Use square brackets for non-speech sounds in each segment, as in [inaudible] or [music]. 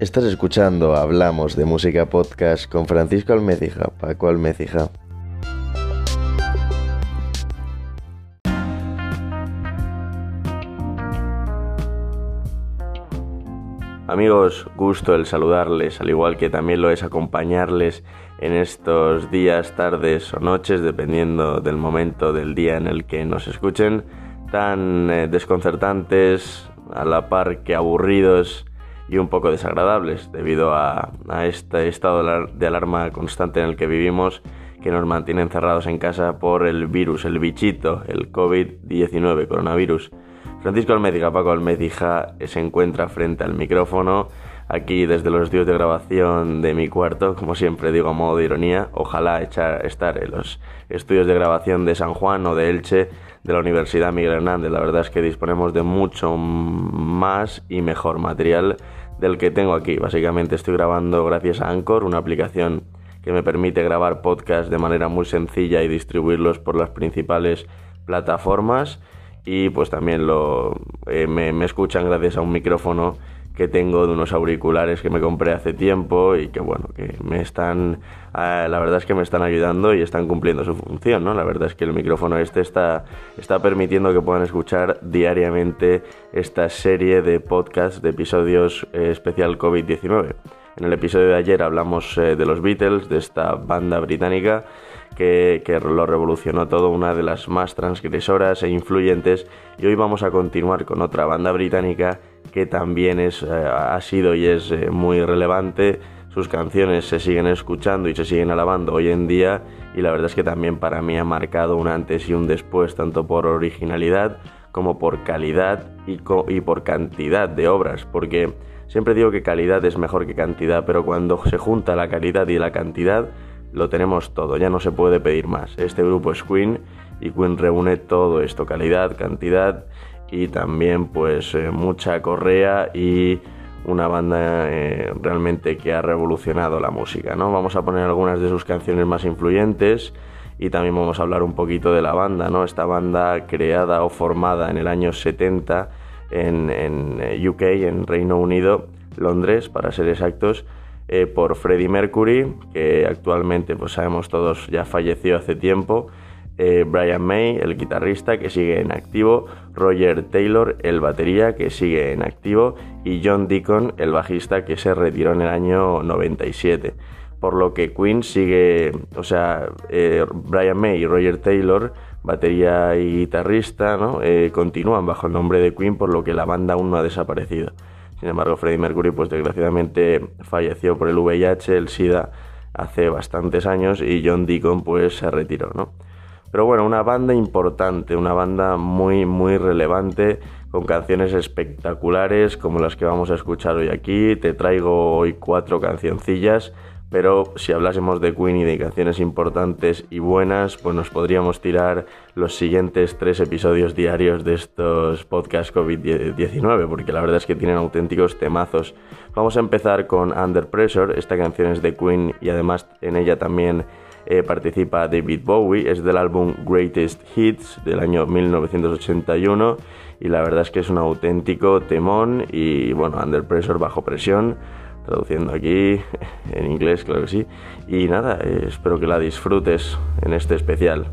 Estás escuchando Hablamos de Música Podcast con Francisco Almecija, Paco Almecija. Amigos, gusto el saludarles, al igual que también lo es acompañarles en estos días, tardes o noches, dependiendo del momento del día en el que nos escuchen, tan eh, desconcertantes, a la par que aburridos y un poco desagradables, debido a, a este estado de alarma constante en el que vivimos, que nos mantiene encerrados en casa por el virus, el bichito, el COVID-19, coronavirus. Francisco Almeida, Paco Almeida, se encuentra frente al micrófono, aquí desde los estudios de grabación de mi cuarto, como siempre digo a modo de ironía, ojalá echar, estar en los estudios de grabación de San Juan o de Elche de la Universidad Miguel Hernández. La verdad es que disponemos de mucho más y mejor material del que tengo aquí. Básicamente estoy grabando gracias a Anchor, una aplicación que me permite grabar podcasts de manera muy sencilla y distribuirlos por las principales plataformas y pues también lo, eh, me, escuchan gracias a un micrófono que tengo de unos auriculares que me compré hace tiempo y que bueno, que me están, ah, la verdad es que me están ayudando y están cumpliendo su función, ¿no? La verdad es que el micrófono este está, está permitiendo que puedan escuchar diariamente esta serie de podcasts de episodios eh, especial COVID-19. En el episodio de ayer hablamos eh, de los Beatles, de esta banda británica que, lo revolucionó todo, una de las más transgresoras e influyentes. Y hoy vamos a continuar con otra banda británica que también es, eh, ha sido y es eh, muy relevante. Sus canciones se siguen escuchando y se siguen alabando hoy en día y la verdad es que también para mí ha marcado un antes y un después, tanto por originalidad como por calidad y, y por cantidad de obras, porque siempre digo que calidad es mejor que cantidad, pero cuando se junta la calidad y la cantidad, lo tenemos todo, ya no se puede pedir más. Este grupo es Queen y Queen reúne todo esto, calidad, cantidad y también pues eh, mucha correa y una banda eh, realmente que ha revolucionado la música, ¿no? Vamos a poner algunas de sus canciones más influyentes y también vamos a hablar un poquito de la banda, ¿no? Esta banda creada o formada en el año 70 en, en eh, UK, en Reino Unido, Londres para ser exactos, por Freddie Mercury, que actualmente pues sabemos todos ya falleció hace tiempo, eh, Brian May, el guitarrista que sigue en activo, Roger Taylor, el batería que sigue en activo y John Deacon, el bajista que se retiró en el año 97. Por lo que Queen sigue, o sea, eh, Brian May y Roger Taylor, batería y guitarrista, ¿no? continúan bajo el nombre de Queen, por lo que la banda aún no ha desaparecido. Sin embargo, Freddie Mercury, pues desgraciadamente falleció por el VIH, el SIDA, hace bastantes años y John Deacon pues se retiró, ¿no? Pero bueno, una banda importante, una banda muy, muy relevante, con canciones espectaculares como las que vamos a escuchar hoy aquí. Te traigo hoy cuatro cancioncillas pero si hablásemos de Queen y de canciones importantes y buenas, pues nos podríamos tirar los siguientes tres episodios diarios de estos podcasts COVID-19, porque la verdad es que tienen auténticos temazos. Vamos a empezar con Under Pressure, esta canción es de Queen y además en ella también eh, participa David Bowie, es del álbum Greatest Hits del año 1981 y la verdad es que es un auténtico temón y bueno, Under Pressure bajo presión traduciendo aquí [laughs] en inglés, claro que sí. Y nada, eh, espero que la disfrutes en este especial.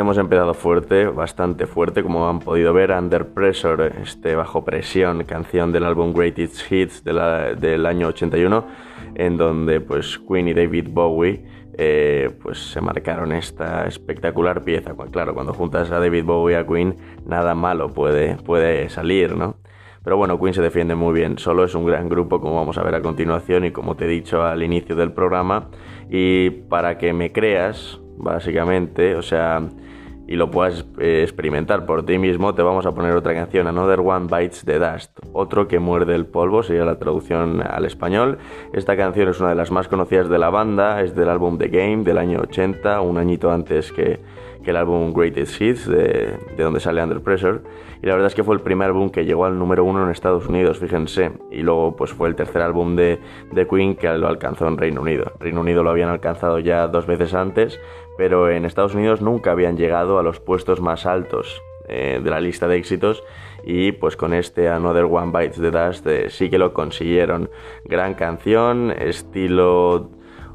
Hemos empezado fuerte, bastante fuerte, como han podido ver, Under Pressure, este bajo presión, canción del álbum Greatest Hits del año 81, en donde pues Queen y David Bowie eh, pues se marcaron esta espectacular pieza. Claro, cuando juntas a David Bowie y a Queen, nada malo puede, puede salir, ¿no? Pero bueno, Queen se defiende muy bien, solo es un gran grupo como vamos a ver a continuación y como te he dicho al inicio del programa. Y para que me creas, básicamente, o sea, y lo puedas eh, experimentar por ti mismo, te vamos a poner otra canción, Another One Bites the Dust, otro que muerde el polvo, sería la traducción al español. Esta canción es una de las más conocidas de la banda, es del álbum The Game del año 80, un añito antes que, el álbum Greatest Hits, de, de, donde sale Under Pressure. Y la verdad es que fue el primer álbum que llegó al número uno en Estados Unidos, fíjense. Y luego pues fue el tercer álbum de, de Queen que lo alcanzó en Reino Unido. Reino Unido lo habían alcanzado ya dos veces antes, pero en Estados Unidos nunca habían llegado a los puestos más altos eh, de la lista de éxitos y pues con este Another One Bites the Dust eh, sí que lo consiguieron. Gran canción, estilo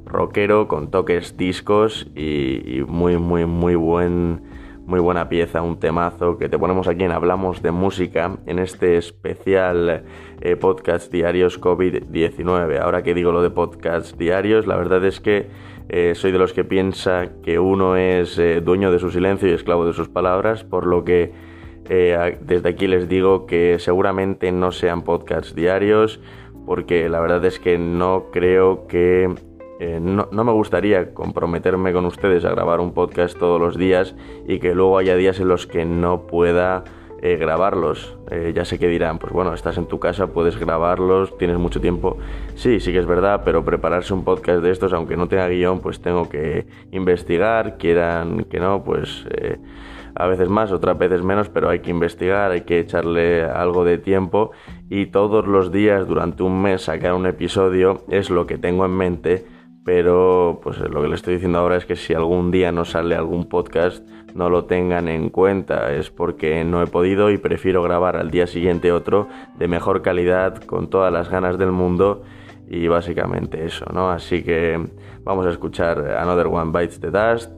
rockero con toques discos y, muy muy muy buen muy buena pieza, un temazo que te ponemos aquí en Hablamos de Música en este especial eh, podcast diarios COVID-19. Ahora que digo lo de podcast diarios, la verdad es que eh, soy de los que piensa que uno es eh, dueño de su silencio y esclavo de sus palabras, por lo que desde aquí les digo que seguramente no sean podcasts diarios, porque la verdad es que no creo que... No, no, me gustaría comprometerme con ustedes a grabar un podcast todos los días y que luego haya días en los que no pueda eh, grabarlos. Eh, ya sé que dirán, pues bueno, estás en tu casa, puedes grabarlos, tienes mucho tiempo. Sí, sí que es verdad, pero prepararse un podcast de estos, aunque no tenga guion, pues tengo que investigar, quieran que no, pues eh, a veces más, otras veces menos, pero hay que investigar, hay que echarle algo de tiempo y todos los días durante un mes sacar un episodio es lo que tengo en mente pero pues lo que le estoy diciendo ahora es que si algún día no sale algún podcast no lo tengan en cuenta, es porque no he podido y prefiero grabar al día siguiente otro de mejor calidad con todas las ganas del mundo y básicamente eso, ¿no? Así que vamos a escuchar Another One Bites the Dust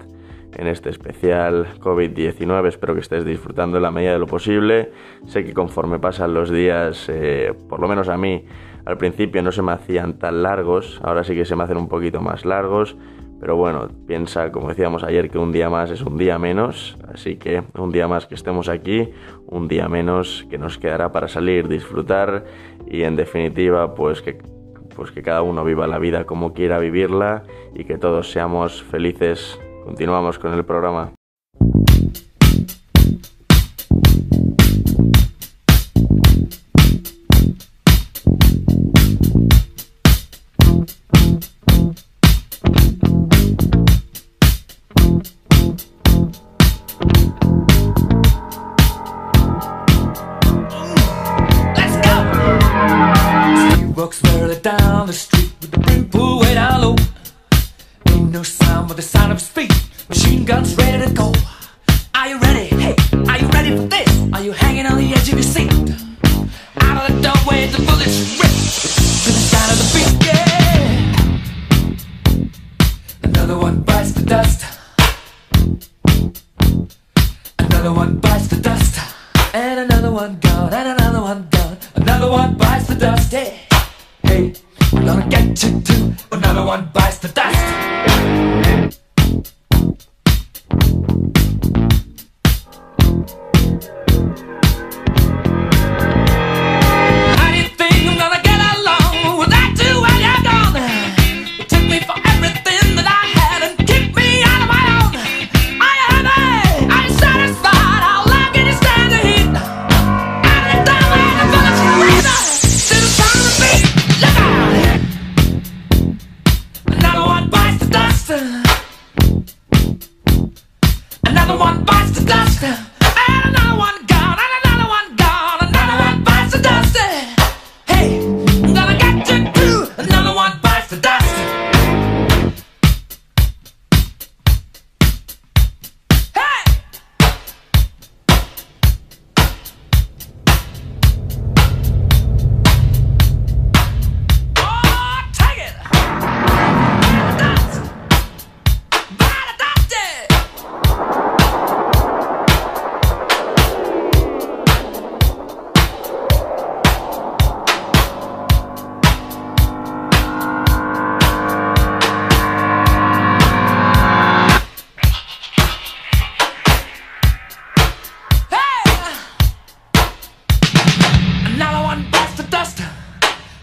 en este especial COVID-19. Espero que estés disfrutando en la medida de lo posible. Sé que conforme pasan los días, eh, por lo menos a mí, al principio no se me hacían tan largos, ahora sí que se me hacen un poquito más largos, pero bueno, piensa, como decíamos ayer, que un día más es un día menos, así que un día más que estemos aquí, un día menos que nos quedará para salir, disfrutar y en definitiva, pues que, pues que cada uno viva la vida como quiera vivirla y que todos seamos felices. Continuamos con el programa.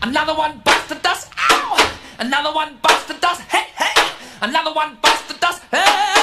Another one bites the dust. Ow! Another one bites the dust. Hey, hey! Another one bites the dust. Hey!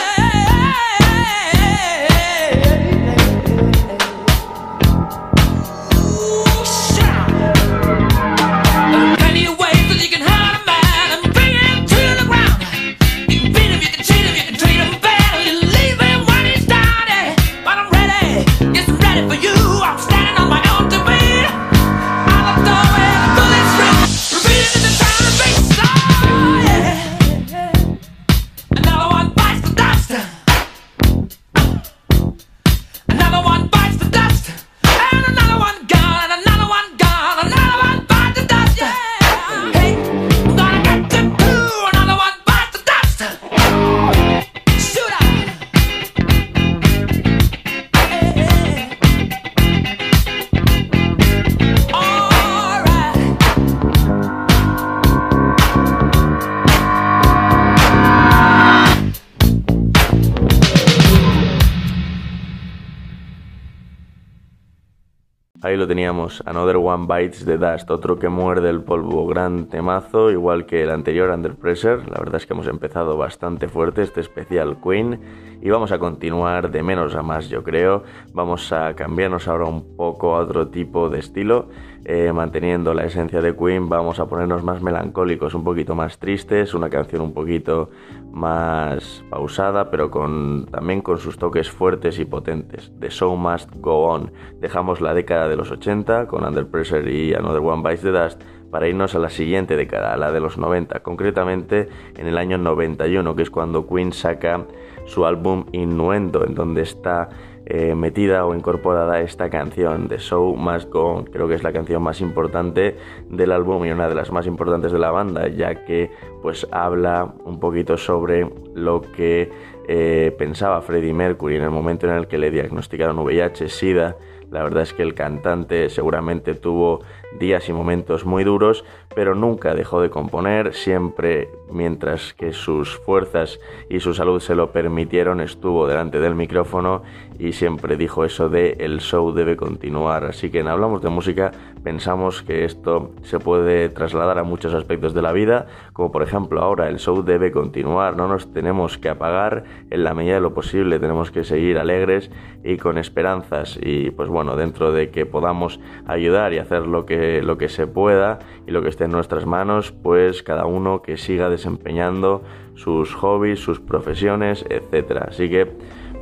Ahí lo teníamos, Another One Bites the Dust, otro que muerde el polvo, gran temazo, igual que el anterior Under Pressure. La verdad es que hemos empezado bastante fuerte este especial Queen y vamos a continuar de menos a más, yo creo. Vamos a cambiarnos ahora un poco a otro tipo de estilo, eh, manteniendo la esencia de Queen. Vamos a ponernos más melancólicos, un poquito más tristes, una canción un poquito más pausada, pero con, también con sus toques fuertes y potentes. The Show Must Go On. Dejamos la década de los 80 con Under Pressure y Another One Bites the Dust para irnos a la siguiente década, a la de los 90, concretamente en el año 91, que es cuando Queen saca su álbum Innuendo, en donde está eh, metida o incorporada esta canción, The Show Must Go. Creo que es la canción más importante del álbum y una de las más importantes de la banda, ya que pues habla un poquito sobre lo que eh, pensaba Freddie Mercury en el momento en el que le diagnosticaron VIH, SIDA. La verdad es que el cantante seguramente tuvo días y momentos muy duros, pero nunca dejó de componer, siempre mientras que sus fuerzas y su salud se lo permitieron, estuvo delante del micrófono y siempre dijo eso de el show debe continuar. Así que en Hablamos de Música pensamos que esto se puede trasladar a muchos aspectos de la vida, como por ejemplo ahora el show debe continuar, no nos tenemos que apagar en la medida de lo posible, tenemos que seguir alegres y con esperanzas. Y pues bueno, dentro de que podamos ayudar y hacer lo que, lo que se pueda y lo que esté en nuestras manos, pues cada uno que siga desempeñando sus hobbies, sus profesiones, etcétera. Así que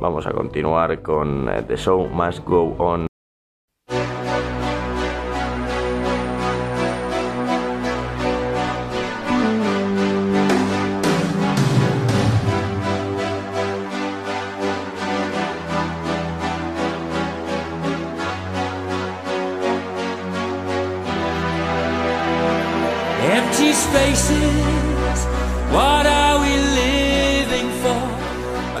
vamos a continuar con eh, The Show Must Go On.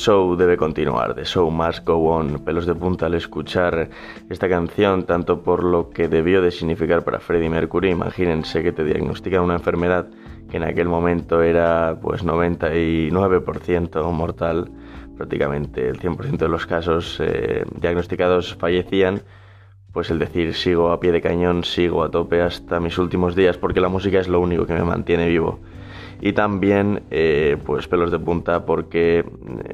Show debe continuar, The Show Must Go On. Pelos de punta al escuchar esta canción, tanto por lo que debió de significar para Freddie Mercury. Imagínense que te diagnostican una enfermedad que en aquel momento era pues 99% mortal, prácticamente el 100% de los casos eh, diagnosticados fallecían. Pues el decir sigo a pie de cañón, sigo a tope hasta mis últimos días, porque la música es lo único que me mantiene vivo y también eh, pues pelos de punta porque eh,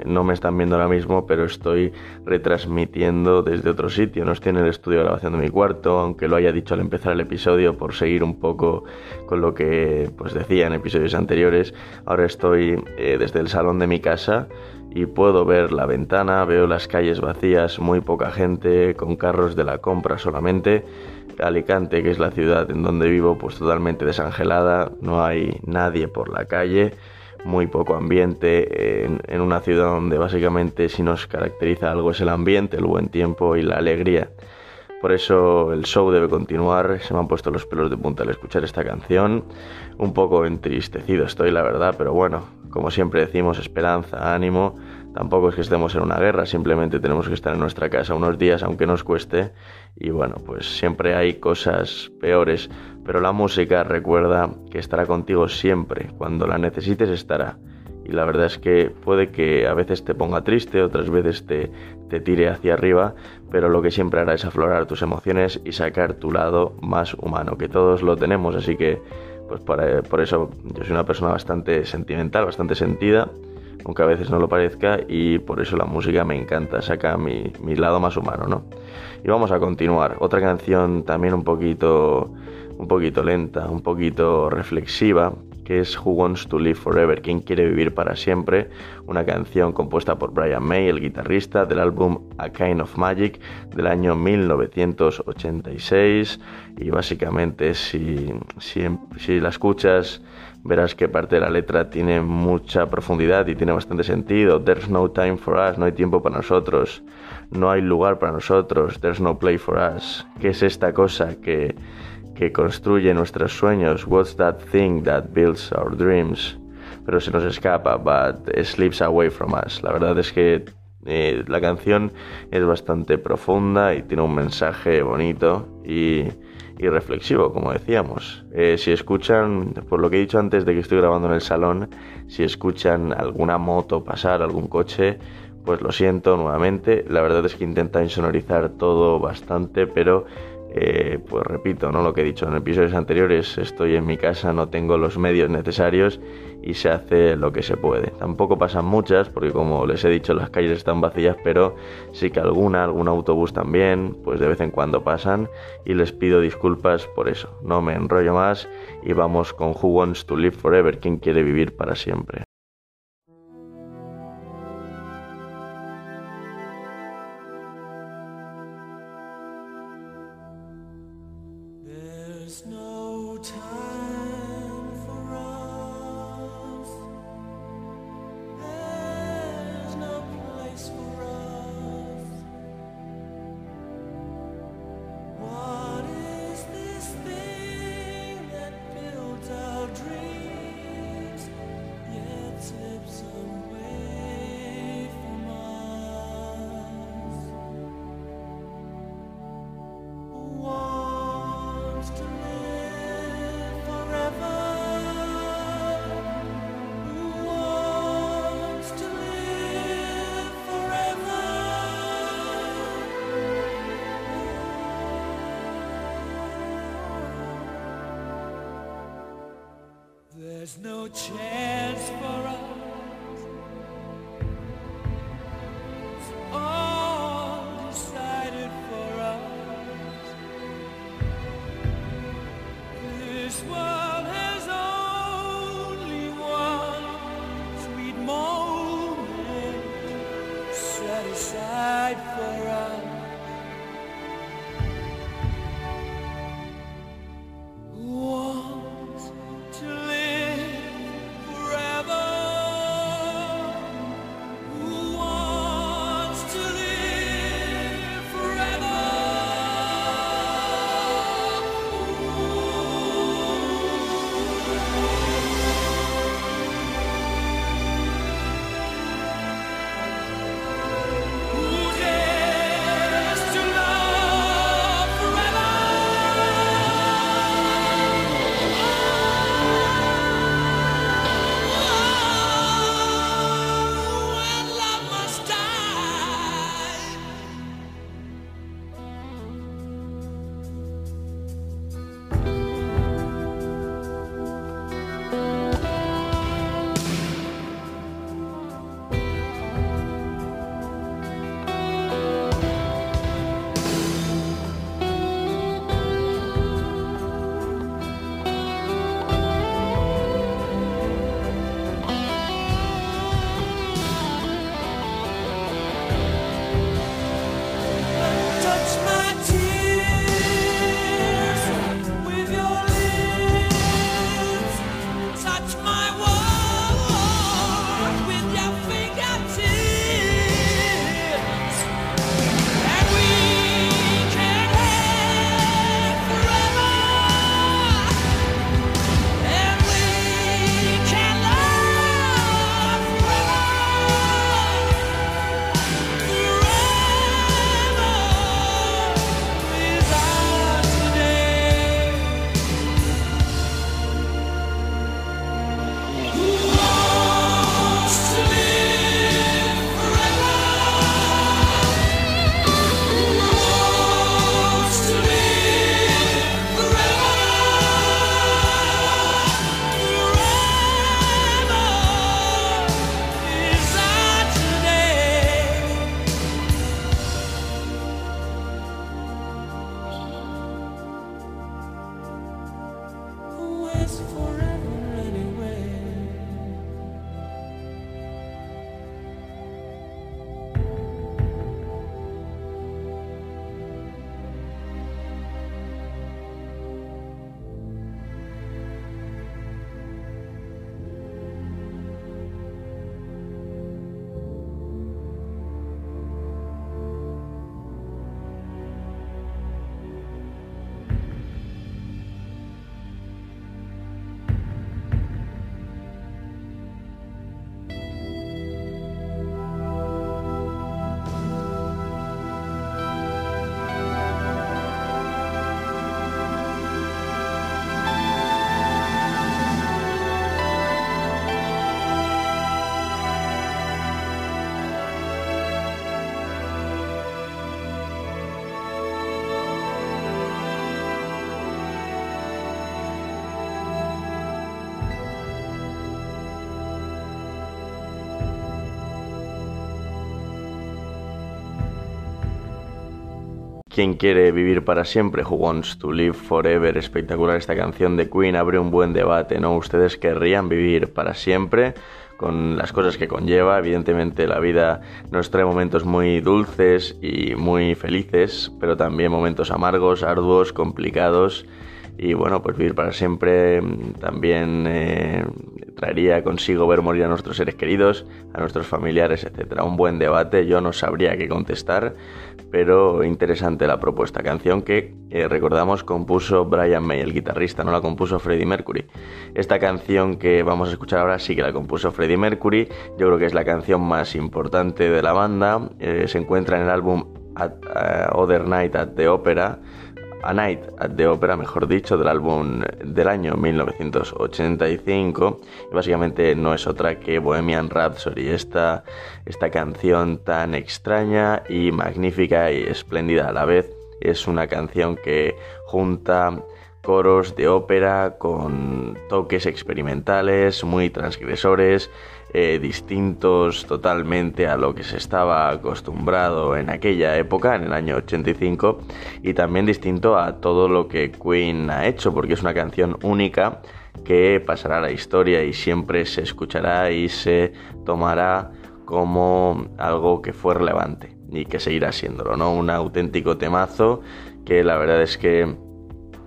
no me están viendo ahora mismo pero estoy retransmitiendo desde otro sitio. No estoy en el estudio de grabación de mi cuarto aunque lo haya dicho al empezar el episodio por seguir un poco con lo que pues decía en episodios anteriores. Ahora estoy eh, desde el salón de mi casa y puedo ver la ventana veo las calles vacías muy poca gente con carros de la compra solamente Alicante, que es la ciudad en donde vivo, pues totalmente desangelada, no hay nadie por la calle, muy poco ambiente, en, una ciudad donde básicamente si nos caracteriza algo es el ambiente, el buen tiempo y la alegría. Por eso el show debe continuar, se me han puesto los pelos de punta al escuchar esta canción, un poco entristecido estoy la verdad, pero bueno, como siempre decimos, esperanza, ánimo, Tampoco es que estemos en una guerra, simplemente tenemos que estar en nuestra casa unos días, aunque nos cueste. Y bueno, pues siempre hay cosas peores, pero la música recuerda que estará contigo siempre. Cuando la necesites estará. Y la verdad es que puede que a veces te ponga triste, otras veces te, te tire hacia arriba, pero lo que siempre hará es aflorar tus emociones y sacar tu lado más humano, que todos lo tenemos, así que pues por, por eso yo soy una persona bastante sentimental, bastante sentida aunque a veces no lo parezca, y por eso la música me encanta, saca mi, mi lado más humano, ¿no? Y vamos a continuar. Otra canción también un poquito, un poquito lenta, un poquito reflexiva, que es Who Wants to Live Forever, ¿Quién quiere vivir para siempre? Una canción compuesta por Brian May, el guitarrista del álbum A Kind of Magic del año 1986 y básicamente si, si, la escuchas verás que parte de la letra tiene mucha profundidad y tiene bastante sentido. There's no time for us, no hay tiempo para nosotros, no hay lugar para nosotros, there's no play for us. ¿Qué es esta cosa que, que construye nuestros sueños? What's that thing that builds our dreams? Pero se nos escapa, but slips away from us. La verdad es que eh, la canción es bastante profunda y tiene un mensaje bonito y y reflexivo, como decíamos. Eh, si escuchan, por lo que he dicho antes de que estoy grabando en el salón, si escuchan alguna moto pasar, algún coche, pues lo siento nuevamente. La verdad es que intenta insonorizar todo bastante, pero eh, pues repito, ¿no? Lo que he dicho en episodios anteriores, estoy en mi casa, no tengo los medios necesarios y se hace lo que se puede. Tampoco pasan muchas, porque como les he dicho, las calles están vacías, pero sí que alguna, algún autobús también, pues de vez en cuando pasan y les pido disculpas por eso. No me enrollo más y vamos con Who Wants to Live Forever, quien quiere vivir para siempre. No chance for us. ¿Quién quiere vivir para siempre? Who wants to live forever? Espectacular esta canción de Queen, abre un buen debate, ¿no? ¿Ustedes querrían vivir para siempre? con las cosas que conlleva. Evidentemente la vida nos trae momentos muy dulces y muy felices, pero también momentos amargos, arduos, complicados y bueno, pues vivir para siempre mm, también eh, traería consigo ver morir a nuestros seres queridos, a nuestros familiares, etcétera. Un buen debate, yo no sabría qué contestar, pero interesante la propuesta. Canción que eh, recordamos compuso Brian May, el guitarrista, no la compuso Freddie Mercury. Esta canción que vamos a escuchar ahora sí que la compuso Freddie Mercury. Yo creo que es la canción más importante de la banda. Eh, se encuentra en el álbum Other Night at the Opera a Night at the Opera, mejor dicho, del álbum del año 1985. Y básicamente no es otra que Bohemian Rhapsody, esta, esta canción tan extraña y magnífica y espléndida a la vez. Es una canción que junta coros de ópera con toques experimentales, muy transgresores, eh, distintos totalmente a lo que se estaba acostumbrado en aquella época, en el año 85, y también distinto a todo lo que Queen ha hecho, porque es una canción única que pasará a la historia y siempre se escuchará y se tomará como algo que fue relevante y que seguirá siéndolo, ¿no? Un auténtico temazo que la verdad es que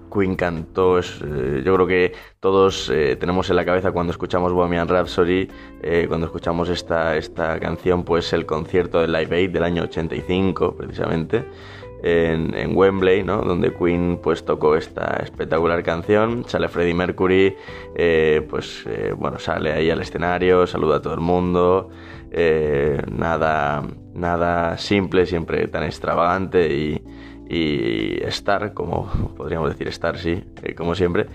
Queen cantó, eh, yo creo que todos eh, tenemos en la cabeza cuando escuchamos Bohemian Rhapsody, eh, cuando escuchamos esta, esta canción, pues el concierto del Live Aid del año 85, precisamente, en, Wembley, ¿no? donde Queen pues tocó esta espectacular canción, sale Freddie Mercury, pues bueno, sale ahí al escenario, saluda a todo el mundo, nada, nada simple, siempre tan extravagante y y estar, como podríamos decir estar, sí, eh, como siempre,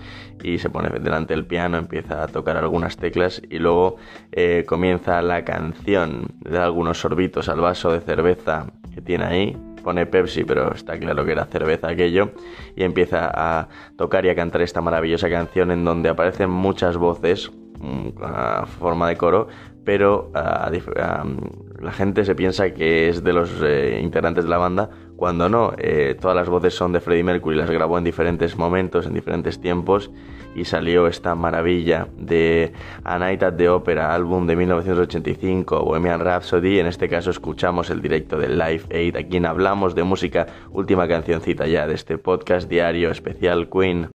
y se pone delante del piano, empieza a tocar algunas teclas y luego eh, comienza la canción, da algunos sorbitos al vaso de cerveza que tiene ahí, pone Pepsi, pero está claro que era cerveza aquello, y empieza a tocar y a cantar esta maravillosa canción en donde aparecen muchas voces mm, a forma de coro, pero la gente se piensa que es de los eh, integrantes de la banda, cuando no, eh, todas las voces son de Freddie Mercury, las grabó en diferentes momentos, en diferentes tiempos y salió esta maravilla de A Night at the Opera, álbum de 1985, Bohemian Rhapsody. En este caso escuchamos el directo de Live Aid, a quien hablamos de música, última cancioncita ya de este podcast diario especial Queen.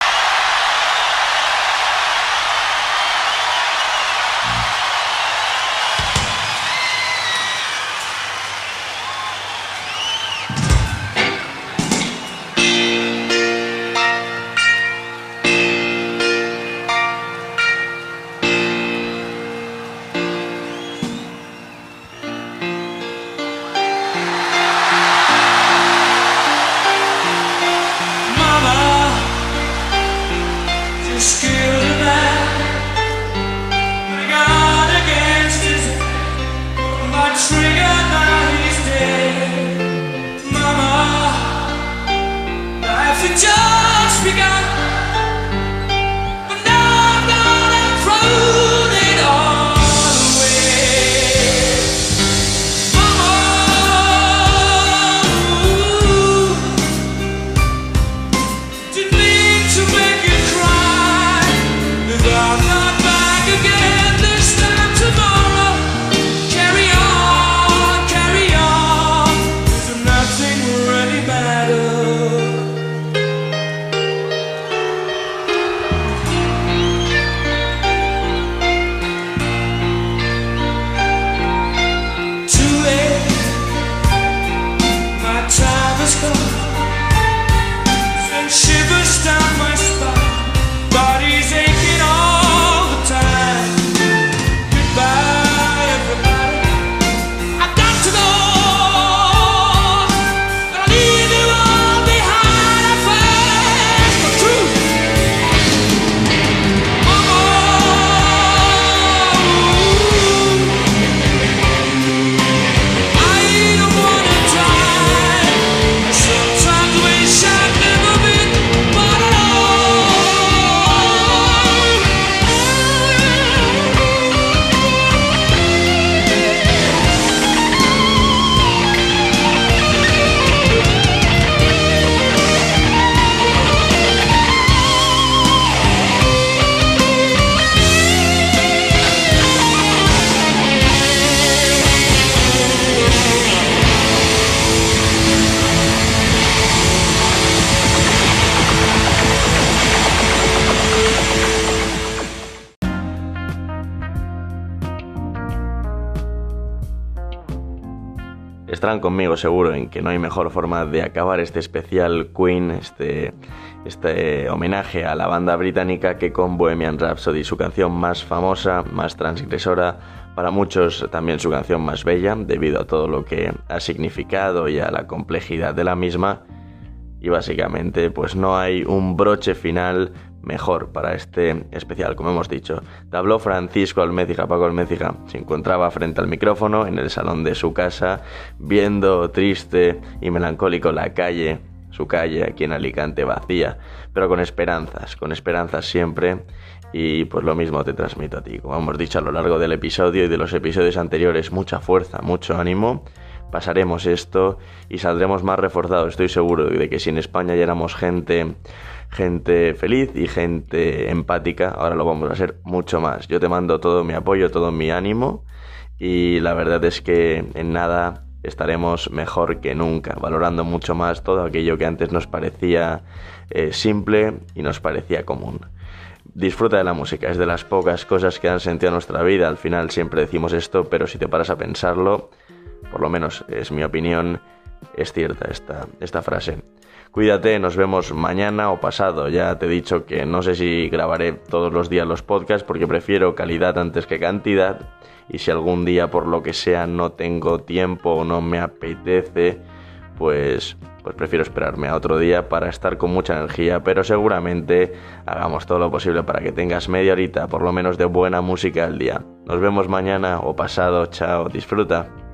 Conmigo seguro en que no hay mejor forma de acabar este especial Queen, este, este homenaje a la banda británica que con Bohemian Rhapsody, su canción más famosa, más transgresora, para muchos también su canción más bella, debido a todo lo que ha significado y a la complejidad de la misma. Y básicamente, pues no hay un broche final mejor para este especial, como hemos dicho. Habló Francisco Almécija, Paco Almécija. Se encontraba frente al micrófono en el salón de su casa, viendo triste y melancólico la calle, su calle aquí en Alicante vacía, pero con esperanzas, con esperanzas siempre. Y pues lo mismo te transmito a ti. Como hemos dicho a lo largo del episodio y de los episodios anteriores, mucha fuerza, mucho ánimo pasaremos esto y saldremos más reforzados. Estoy seguro de que si en España ya éramos gente gente feliz y gente empática, ahora lo vamos a hacer mucho más. Yo te mando todo mi apoyo, todo mi ánimo y la verdad es que en nada estaremos mejor que nunca, valorando mucho más todo aquello que antes nos parecía eh, simple y nos parecía común. Disfruta de la música, es de las pocas cosas que han sentido nuestra vida, al final siempre decimos esto, pero si te paras a pensarlo, por lo menos es mi opinión, es cierta esta, esta frase. Cuídate, nos vemos mañana o pasado. Ya te he dicho que no sé si grabaré todos los días los podcasts porque prefiero calidad antes que cantidad. Y si algún día por lo que sea no tengo tiempo o no me apetece, pues pues prefiero esperarme a otro día para estar con mucha energía, pero seguramente hagamos todo lo posible para que tengas media horita por lo menos de buena música al día. Nos vemos mañana o pasado, chao, disfruta.